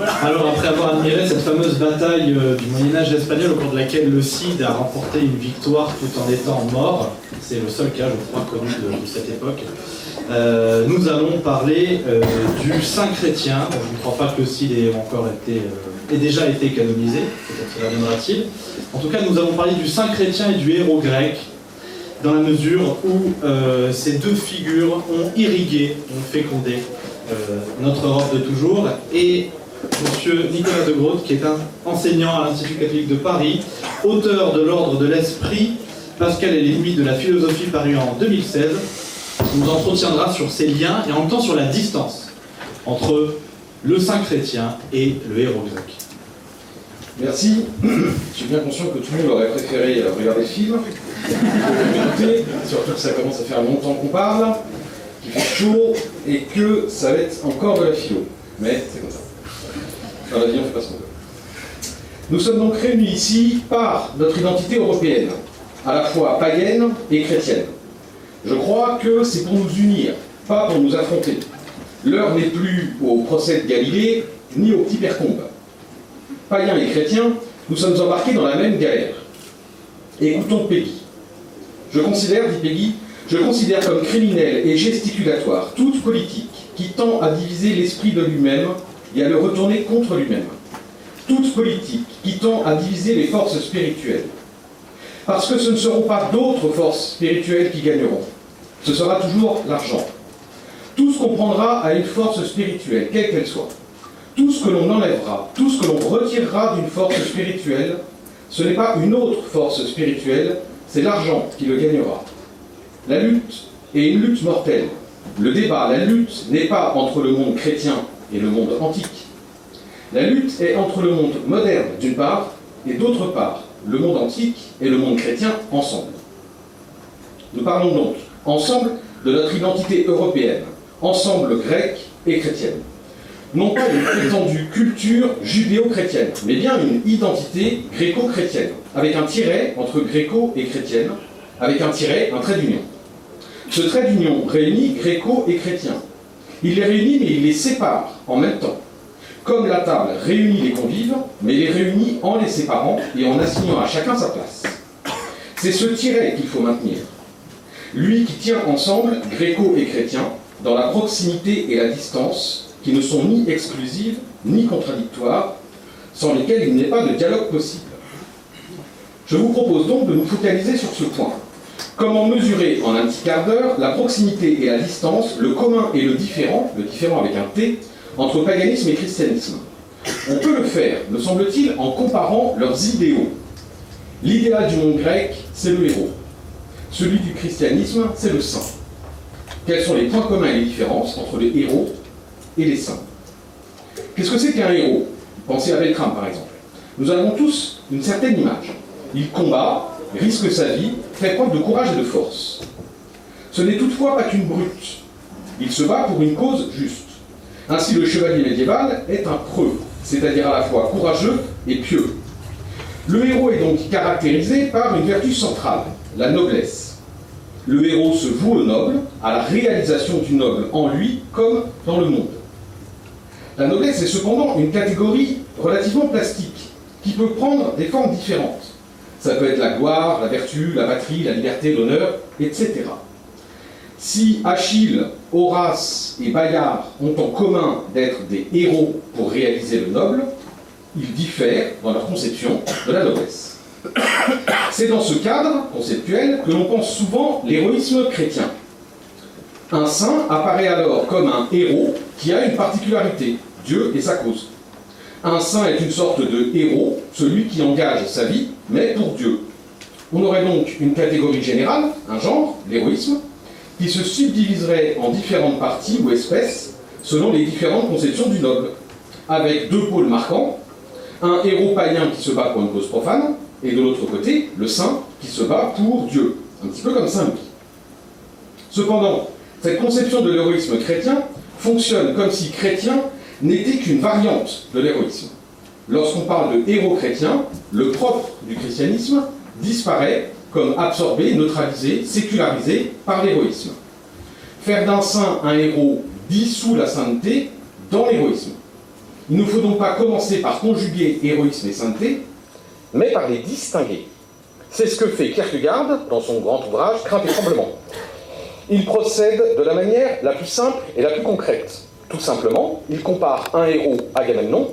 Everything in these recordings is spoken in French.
Alors après avoir admiré cette fameuse bataille euh, du Moyen Âge espagnol au cours de laquelle le Cid a remporté une victoire tout en étant mort, c'est le seul cas je crois connu de, cette époque, euh, nous allons parler euh, du saint chrétien. je ne crois pas que le Cid ait encore été, ait déjà été canonisé, peut-être cela viendra-t-il. En tout cas nous allons parler du saint chrétien et du héros grec, dans la mesure où ces deux figures ont irrigué, ont fécondé notre Europe de toujours et Monsieur Nicolas de Groot, qui est un enseignant à l'Institut catholique de Paris, auteur de l'Ordre de l'Esprit, Pascal et limites de la philosophie paru en 2016, nous entretiendra sur ces liens et en même temps sur la distance entre le saint chrétien et le héros grec. Merci. Je suis bien conscient que tout le monde aurait préféré regarder le film. surtout que ça commence à faire longtemps qu'on parle, qu'il fait chaud et que ça va être encore de la philo. Mais c'est comme ça. Dans la vie, on fait ce qu'on veut. Nous sommes donc réunis ici par notre identité européenne, à la fois païenne et chrétienne. Je crois que c'est pour nous unir, pas pour nous affronter. L'heure n'est plus au procès de Galilée, ni au petit percombe. Païens et chrétiens, nous sommes embarqués dans la même galère. Écoutons Peggy. Je considère, dit Peggy, je considère comme criminel et gesticulatoire toute politique qui tend à diviser l'esprit de lui-même et à le retourner contre lui-même. Toute politique qui tend à diviser les forces spirituelles. Parce que ce ne seront pas d'autres forces spirituelles qui gagneront. Ce sera toujours l'argent. Tout ce qu'on prendra à une force spirituelle, quelle qu'elle soit, tout ce que l'on enlèvera, tout ce que l'on retirera d'une force spirituelle, ce n'est pas une autre force spirituelle, c'est l'argent qui le gagnera. La lutte est une lutte mortelle. Le débat, la lutte n'est pas entre le monde chrétien et le monde antique. La lutte est entre le monde moderne d'une part et d'autre part le monde antique et le monde chrétien ensemble. Nous parlons donc ensemble de notre identité européenne, ensemble grec et chrétienne. Non pas une prétendue culture judéo-chrétienne, mais bien une identité gréco-chrétienne, avec un tiret entre gréco et chrétienne, avec un tiret, un trait d'union. Ce trait d'union réunit gréco et chrétien, il les réunit, mais il les sépare en même temps. Comme la table réunit les convives, mais les réunit en les séparant et en assignant à chacun sa place. C'est ce tiret qu'il faut maintenir. Lui qui tient ensemble, gréco et chrétien, dans la proximité et la distance, qui ne sont ni exclusives ni contradictoires, sans lesquelles il n'est pas de dialogue possible. Je vous propose donc de nous focaliser sur ce point. Comment mesurer en un petit quart d'heure la proximité et la distance, le commun et le différent, le différent avec un T, entre paganisme et christianisme? On peut le faire, me semble-t-il, en comparant leurs idéaux. L'idéal du monde grec, c'est le héros. Celui du christianisme, c'est le saint. Quels sont les points communs et les différences entre les héros et les saints? Qu'est-ce que c'est qu'un héros? Pensez à Beltrame, par exemple. Nous avons tous une certaine image. Il combat, risque sa vie, fait preuve de courage et de force. Ce n'est toutefois pas qu'une brute. Il se bat pour une cause juste. Ainsi, le chevalier médiéval est un preux, c'est-à-dire à la fois courageux et pieux. Le héros est donc caractérisé par une vertu centrale, la noblesse. Le héros se voue au noble, à la réalisation du noble en lui comme dans le monde. La noblesse est cependant une catégorie relativement plastique, qui peut prendre des formes différentes. Ça peut être la gloire, la vertu, la patrie, la liberté, l'honneur, etc. Si Achille, Horace et Bayard ont en commun d'être des héros pour réaliser le noble, ils diffèrent dans leur conception de la noblesse. C'est dans ce cadre conceptuel que l'on pense souvent l'héroïsme chrétien. Un saint apparaît alors comme un héros qui a une particularité, Dieu et sa cause. Un saint est une sorte de héros, celui qui engage sa vie, mais pour Dieu. On aurait donc une catégorie générale, un genre, l'héroïsme, qui se subdiviserait en différentes parties ou espèces selon les différentes conceptions du noble, avec deux pôles marquants, un héros païen qui se bat pour une cause profane, et de l'autre côté, le saint qui se bat pour Dieu, un petit peu comme Saint Louis. Cependant, cette conception de l'héroïsme chrétien fonctionne comme si chrétien n'était qu'une variante de l'héroïsme. Lorsqu'on parle de héros chrétien, le propre du christianisme disparaît comme absorbé, neutralisé, sécularisé par l'héroïsme. Faire d'un saint un héros dissout la sainteté dans l'héroïsme. Il ne faut donc pas commencer par conjuguer héroïsme et sainteté, mais par les distinguer. C'est ce que fait Kierkegaard dans son grand ouvrage Crainte et tremblement. Il procède de la manière la plus simple et la plus concrète. Tout simplement, il compare un héros, Agamemnon,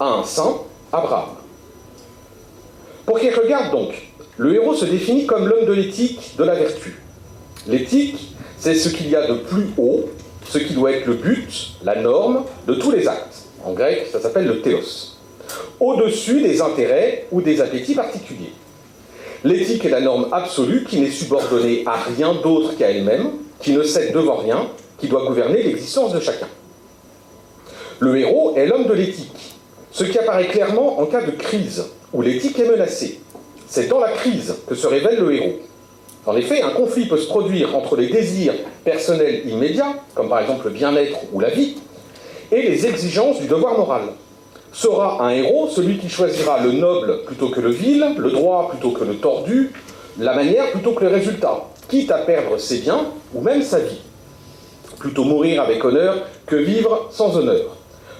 à un saint, Abraham. Pour Kierkegaard, donc, le héros se définit comme l'homme de l'éthique, de la vertu. L'éthique, c'est ce qu'il y a de plus haut, ce qui doit être le but, la norme de tous les actes. En grec, ça s'appelle le théos. Au-dessus des intérêts ou des appétits particuliers. L'éthique est la norme absolue qui n'est subordonnée à rien d'autre qu'à elle-même, qui ne cède devant rien, qui doit gouverner l'existence de chacun. Le héros est l'homme de l'éthique, ce qui apparaît clairement en cas de crise, où l'éthique est menacée. C'est dans la crise que se révèle le héros. En effet, un conflit peut se produire entre les désirs personnels immédiats, comme par exemple le bien-être ou la vie, et les exigences du devoir moral sera un héros celui qui choisira le noble plutôt que le vil, le droit plutôt que le tordu, la manière plutôt que le résultat, quitte à perdre ses biens ou même sa vie. Plutôt mourir avec honneur que vivre sans honneur.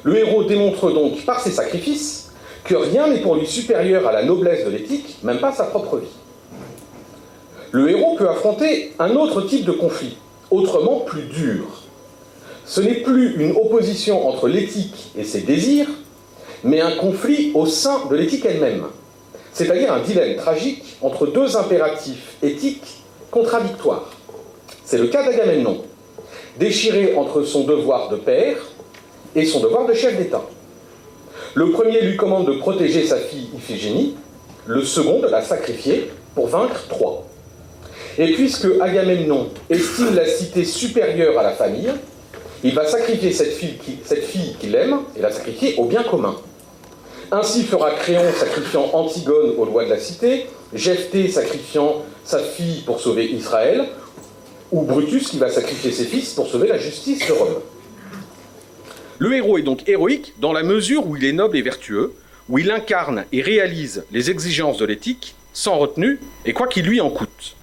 Le héros démontre donc par ses sacrifices que rien n'est pour lui supérieur à la noblesse de l'éthique, même pas sa propre vie. Le héros peut affronter un autre type de conflit, autrement plus dur. Ce n'est plus une opposition entre l'éthique et ses désirs, mais un conflit au sein de l'éthique elle-même, c'est-à-dire un dilemme tragique entre deux impératifs éthiques contradictoires. C'est le cas d'Agamemnon, déchiré entre son devoir de père et son devoir de chef d'État. Le premier lui commande de protéger sa fille Iphigénie, le second de la sacrifier pour vaincre Troie. Et puisque Agamemnon estime la cité supérieure à la famille, il va sacrifier cette fille qu'il aime et la sacrifier au bien commun. Ainsi fera Créon sacrifiant Antigone aux lois de la cité, Jephthé sacrifiant sa fille pour sauver Israël, ou Brutus qui va sacrifier ses fils pour sauver la justice de Rome. Le héros est donc héroïque dans la mesure où il est noble et vertueux, où il incarne et réalise les exigences de l'éthique sans retenue et quoi qu'il lui en coûte.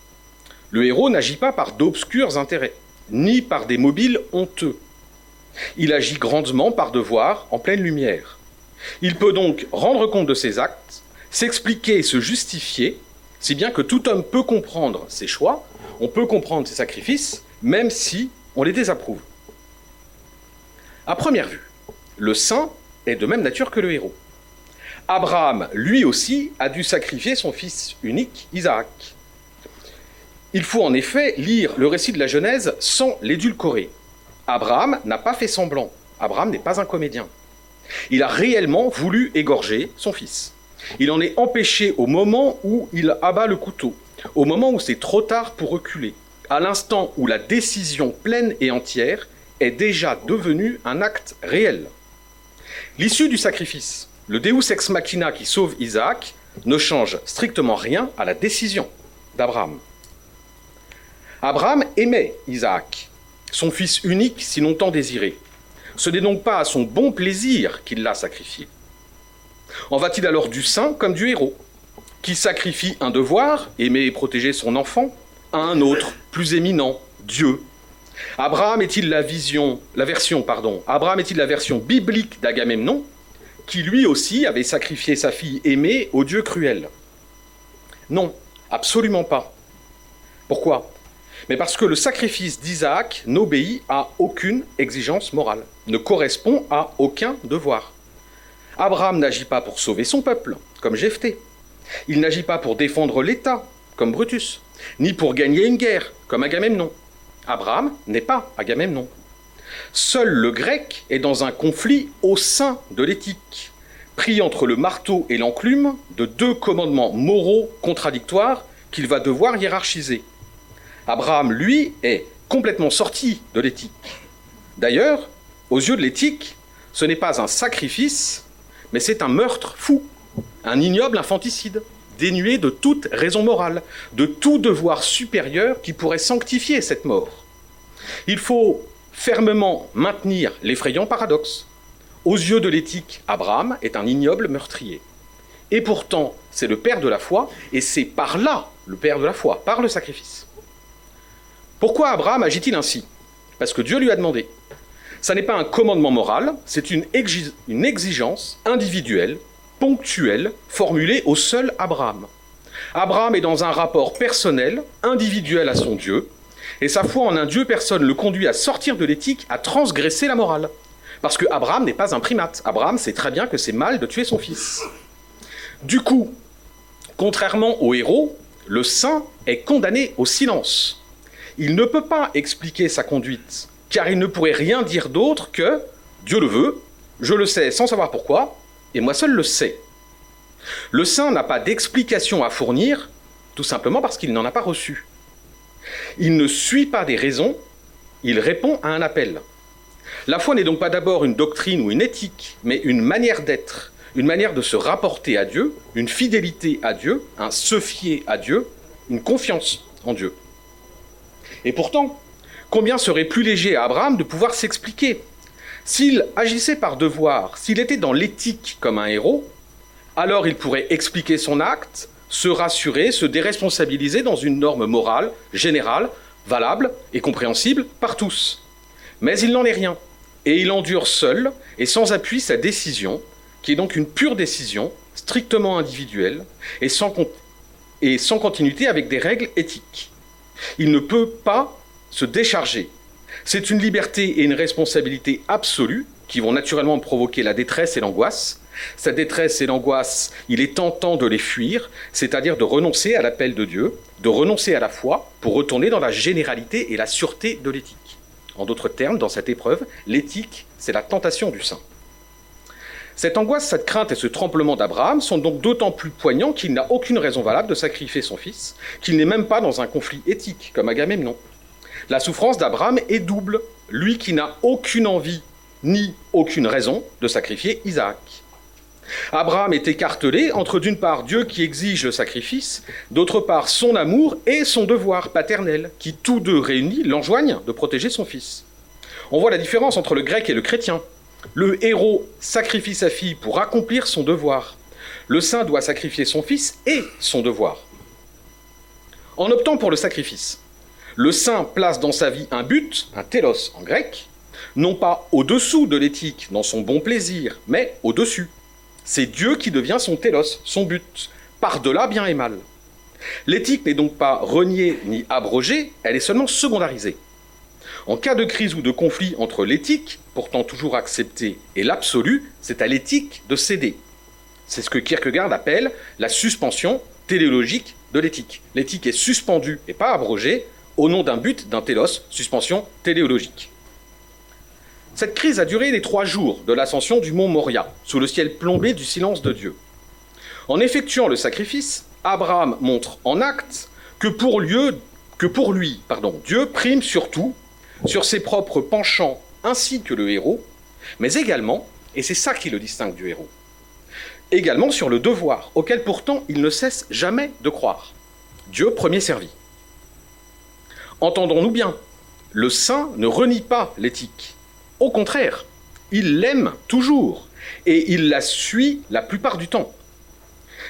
Le héros n'agit pas par d'obscurs intérêts, ni par des mobiles honteux. Il agit grandement par devoir, en pleine lumière. Il peut donc rendre compte de ses actes, s'expliquer et se justifier, si bien que tout homme peut comprendre ses choix, on peut comprendre ses sacrifices, même si on les désapprouve. À première vue, le saint est de même nature que le héros. Abraham, lui aussi, a dû sacrifier son fils unique, Isaac. Il faut en effet lire le récit de la Genèse sans l'édulcorer. Abraham n'a pas fait semblant. Abraham n'est pas un comédien. Il a réellement voulu égorger son fils. Il en est empêché au moment où il abat le couteau, au moment où c'est trop tard pour reculer, à l'instant où la décision pleine et entière est déjà devenue un acte réel. L'issue du sacrifice, le Deus ex machina qui sauve Isaac, ne change strictement rien à la décision d'Abraham. Abraham aimait Isaac, son fils unique si longtemps désiré. Ce n'est donc pas à son bon plaisir qu'il l'a sacrifié. En va-t-il alors du saint comme du héros, qui sacrifie un devoir, aimer et protéger son enfant, à un autre, plus éminent, Dieu Abraham est-il la version, version biblique d'Agamemnon, qui lui aussi avait sacrifié sa fille aimée au Dieu cruel? Non, absolument pas. Pourquoi? Mais parce que le sacrifice d'Isaac n'obéit à aucune exigence morale, ne correspond à aucun devoir. Abraham n'agit pas pour sauver son peuple, comme Jephthé. Il n'agit pas pour défendre l'État, comme Brutus, ni pour gagner une guerre, comme Agamemnon. Abraham n'est pas Agamemnon. Seul le grec est dans un conflit au sein de l'éthique, pris entre le marteau et l'enclume de deux commandements moraux contradictoires qu'il va devoir hiérarchiser. Abraham, lui, est complètement sorti de l'éthique. D'ailleurs, aux yeux de l'éthique, ce n'est pas un sacrifice, mais c'est un meurtre fou, un ignoble infanticide, dénué de toute raison morale, de tout devoir supérieur qui pourrait sanctifier cette mort. Il faut fermement maintenir l'effrayant paradoxe. Aux yeux de l'éthique, Abraham est un ignoble meurtrier. Et pourtant, c'est le père de la foi, et c'est par là le père de la foi, par le sacrifice. Pourquoi Abraham agit-il ainsi? Parce que Dieu lui a demandé. Ça n'est pas un commandement moral, c'est une, une exigence individuelle, ponctuelle, formulée au seul Abraham. Abraham est dans un rapport personnel, individuel à son Dieu, et sa foi en un Dieu personne le conduit à sortir de l'éthique, à transgresser la morale. Parce que Abraham n'est pas un primate. Abraham sait très bien que c'est mal de tuer son fils. Du coup, contrairement au héros, le saint est condamné au silence. Il ne peut pas expliquer sa conduite, car il ne pourrait rien dire d'autre que Dieu le veut, je le sais sans savoir pourquoi, et moi seul le sais. Le saint n'a pas d'explication à fournir, tout simplement parce qu'il n'en a pas reçu. Il ne suit pas des raisons, il répond à un appel. La foi n'est donc pas d'abord une doctrine ou une éthique, mais une manière d'être, une manière de se rapporter à Dieu, une fidélité à Dieu, un se fier à Dieu, une confiance en Dieu. Et pourtant, combien serait plus léger à Abraham de pouvoir s'expliquer S'il agissait par devoir, s'il était dans l'éthique comme un héros, alors il pourrait expliquer son acte, se rassurer, se déresponsabiliser dans une norme morale, générale, valable et compréhensible par tous. Mais il n'en est rien, et il endure seul et sans appui sa décision, qui est donc une pure décision, strictement individuelle, et sans, continuité avec des règles éthiques. Il ne peut pas se décharger. C'est une liberté et une responsabilité absolue qui vont naturellement provoquer la détresse et l'angoisse, sa détresse et l'angoisse, il est tentant de les fuir, c'est-à-dire de renoncer à l'appel de Dieu, de renoncer à la foi pour retourner dans la généralité et la sûreté de l'éthique. En d'autres termes, dans cette épreuve, l'éthique, c'est la tentation du saint. Cette angoisse, cette crainte et ce tremblement d'Abraham sont donc d'autant plus poignants qu'il n'a aucune raison valable de sacrifier son fils, qu'il n'est même pas dans un conflit éthique comme Agamemnon. La souffrance d'Abraham est double, lui qui n'a aucune envie ni aucune raison de sacrifier Isaac. Abraham est écartelé entre d'une part Dieu qui exige le sacrifice, d'autre part son amour et son devoir paternel, qui tous deux réunis l'enjoignent de protéger son fils. On voit la différence entre le grec et le chrétien. Le héros sacrifie sa fille pour accomplir son devoir. Le saint doit sacrifier son fils et son devoir. En optant pour le sacrifice, le saint place dans sa vie un but, un télos en grec, non pas au-dessous de l'éthique dans son bon plaisir, mais au-dessus. C'est Dieu qui devient son télos, son but, par-delà bien et mal. L'éthique n'est donc pas reniée ni abrogée, elle est seulement secondarisée. En cas de crise ou de conflit entre l'éthique, pourtant toujours acceptée, et l'absolu, c'est à l'éthique de céder. C'est ce que Kierkegaard appelle la suspension téléologique de l'éthique. L'éthique est suspendue et pas abrogée au nom d'un but, d'un télos, suspension téléologique. Cette crise a duré les trois jours de l'ascension du mont Moria, sous le ciel plombé du silence de Dieu. En effectuant le sacrifice, Abraham montre en acte que pour, que pour lui, pardon, Dieu prime surtout sur ses propres penchants ainsi que le héros, mais également, et c'est ça qui le distingue du héros, également sur le devoir, auquel pourtant il ne cesse jamais de croire. Dieu premier servi. Entendons-nous bien, le saint ne renie pas l'éthique. Au contraire, il l'aime toujours et il la suit la plupart du temps.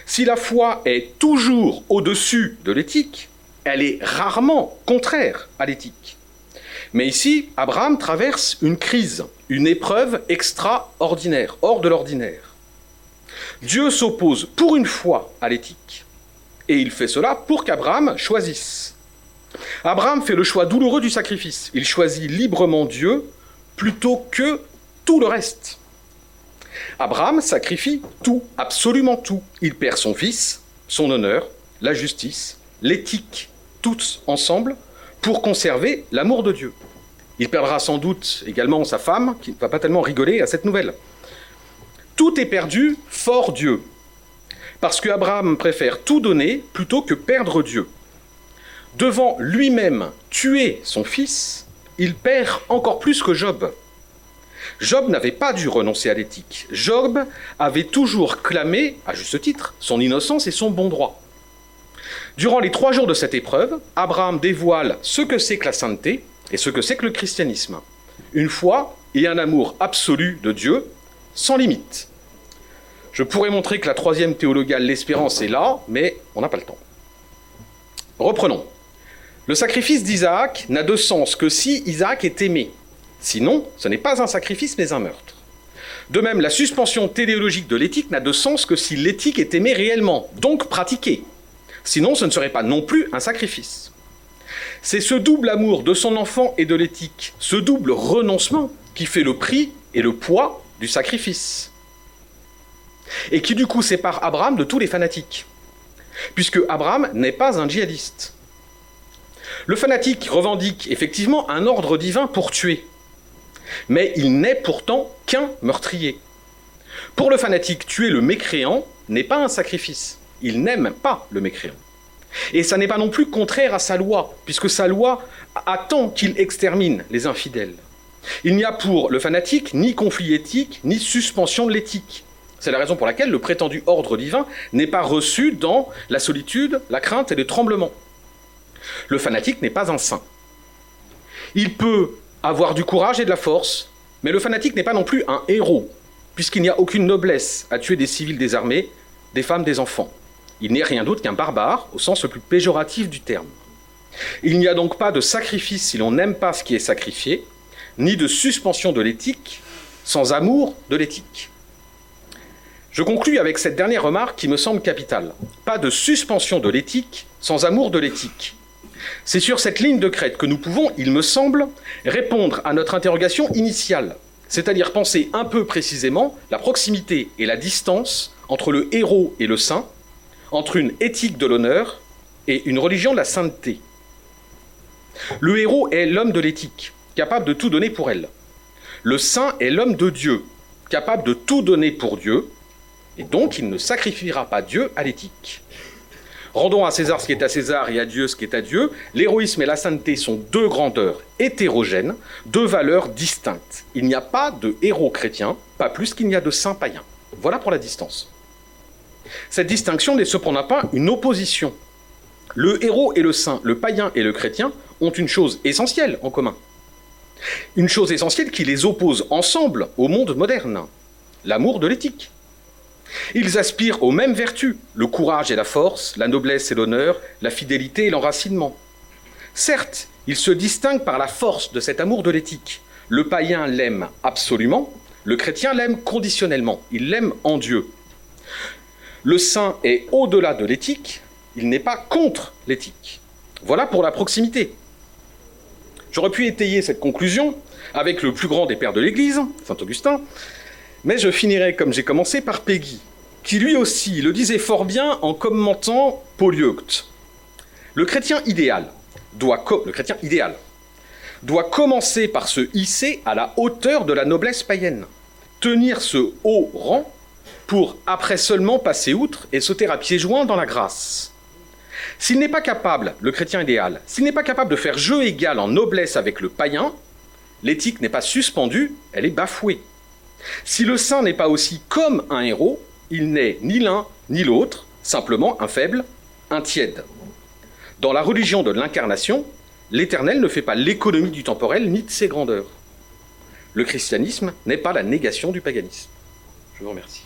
Si la foi est toujours au-dessus de l'éthique, elle est rarement contraire à l'éthique. Mais ici, Abraham traverse une crise, une épreuve extraordinaire, hors de l'ordinaire. Dieu s'oppose pour une fois à l'éthique. Et il fait cela pour qu'Abraham choisisse. Abraham fait le choix douloureux du sacrifice. Il choisit librement Dieu plutôt que tout le reste. Abraham sacrifie tout, absolument tout. Il perd son fils, son honneur, la justice, l'éthique, tous ensemble, pour conserver l'amour de Dieu. Il perdra sans doute également sa femme, qui ne va pas tellement rigoler à cette nouvelle. Tout est perdu, fort Dieu, parce que Abraham préfère tout donner plutôt que perdre Dieu. Devant lui-même tuer son fils, il perd encore plus que Job. Job n'avait pas dû renoncer à l'éthique. Job avait toujours clamé, à juste titre, son innocence et son bon droit. Durant les trois jours de cette épreuve, Abraham dévoile ce que c'est que la sainteté et ce que c'est que le christianisme. Une foi et un amour absolu de Dieu, sans limite. Je pourrais montrer que la troisième théologale, l'espérance, est là, mais on n'a pas le temps. Reprenons. Le sacrifice d'Isaac n'a de sens que si Isaac est aimé. Sinon, ce n'est pas un sacrifice, mais un meurtre. De même, la suspension téléologique de l'éthique n'a de sens que si l'éthique est aimée réellement, donc pratiquée. Sinon, ce ne serait pas non plus un sacrifice. C'est ce double amour de son enfant et de l'éthique, ce double renoncement, qui fait le prix et le poids du sacrifice. Et qui du coup sépare Abraham de tous les fanatiques. Puisque Abraham n'est pas un djihadiste. Le fanatique revendique effectivement un ordre divin pour tuer. Mais il n'est pourtant qu'un meurtrier. Pour le fanatique, tuer le mécréant n'est pas un sacrifice. Il n'aime pas le mécréant. Et ça n'est pas non plus contraire à sa loi, puisque sa loi attend qu'il extermine les infidèles. Il n'y a pour le fanatique ni conflit éthique, ni suspension de l'éthique. C'est la raison pour laquelle le prétendu ordre divin n'est pas reçu dans la solitude, la crainte et le tremblement. Le fanatique n'est pas un saint. Il peut avoir du courage et de la force, mais le fanatique n'est pas non plus un héros, puisqu'il n'y a aucune noblesse à tuer des civils désarmés, des femmes, des enfants. Il n'est rien d'autre qu'un barbare, au sens le plus péjoratif du terme. Il n'y a donc pas de sacrifice si l'on n'aime pas ce qui est sacrifié, ni de suspension de l'éthique sans amour de l'éthique. Je conclus avec cette dernière remarque qui me semble capitale. Pas de suspension de l'éthique sans amour de l'éthique. C'est sur cette ligne de crête que nous pouvons, il me semble, répondre à notre interrogation initiale, c'est-à-dire penser un peu précisément la proximité et la distance entre le héros et le saint, entre une éthique de l'honneur et une religion de la sainteté. Le héros est l'homme de l'éthique, capable de tout donner pour elle. Le saint est l'homme de Dieu, capable de tout donner pour Dieu, et donc il ne sacrifiera pas Dieu à l'éthique. Rendons à César ce qui est à César et à Dieu ce qui est à Dieu. L'héroïsme et la sainteté sont deux grandeurs hétérogènes, deux valeurs distinctes. Il n'y a pas de héros chrétien, pas plus qu'il n'y a de saints païens. Voilà pour la distance. Cette distinction n'est cependant pas une opposition. Le héros et le saint, le païen et le chrétien ont une chose essentielle en commun. Une chose essentielle qui les oppose ensemble au monde moderne, l'amour de l'éthique. Ils aspirent aux mêmes vertus, le courage et la force, la noblesse et l'honneur, la fidélité et l'enracinement. Certes, ils se distinguent par la force de cet amour de l'éthique. Le païen l'aime absolument, le chrétien l'aime conditionnellement, il l'aime en Dieu. Le saint est au-delà de l'éthique, il n'est pas contre l'éthique. Voilà pour la proximité. J'aurais pu étayer cette conclusion avec le plus grand des pères de l'Église, Saint Augustin, mais je finirai comme j'ai commencé par Peggy, qui lui aussi le disait fort bien en commentant Polyeucte. Le chrétien idéal doit, le chrétien idéal doit commencer par se hisser à la hauteur de la noblesse païenne, tenir ce haut rang pour après seulement passer outre et sauter à pieds joints dans la grâce. S'il n'est pas capable, le chrétien idéal, s'il n'est pas capable de faire jeu égal en noblesse avec le païen, l'éthique n'est pas suspendue, elle est bafouée. Si le saint n'est pas aussi comme un héros, il n'est ni l'un ni l'autre, simplement un faible, un tiède. Dans la religion de l'incarnation, l'éternel ne fait pas l'économie du temporel ni de ses grandeurs. Le christianisme n'est pas la négation du paganisme. Je vous remercie.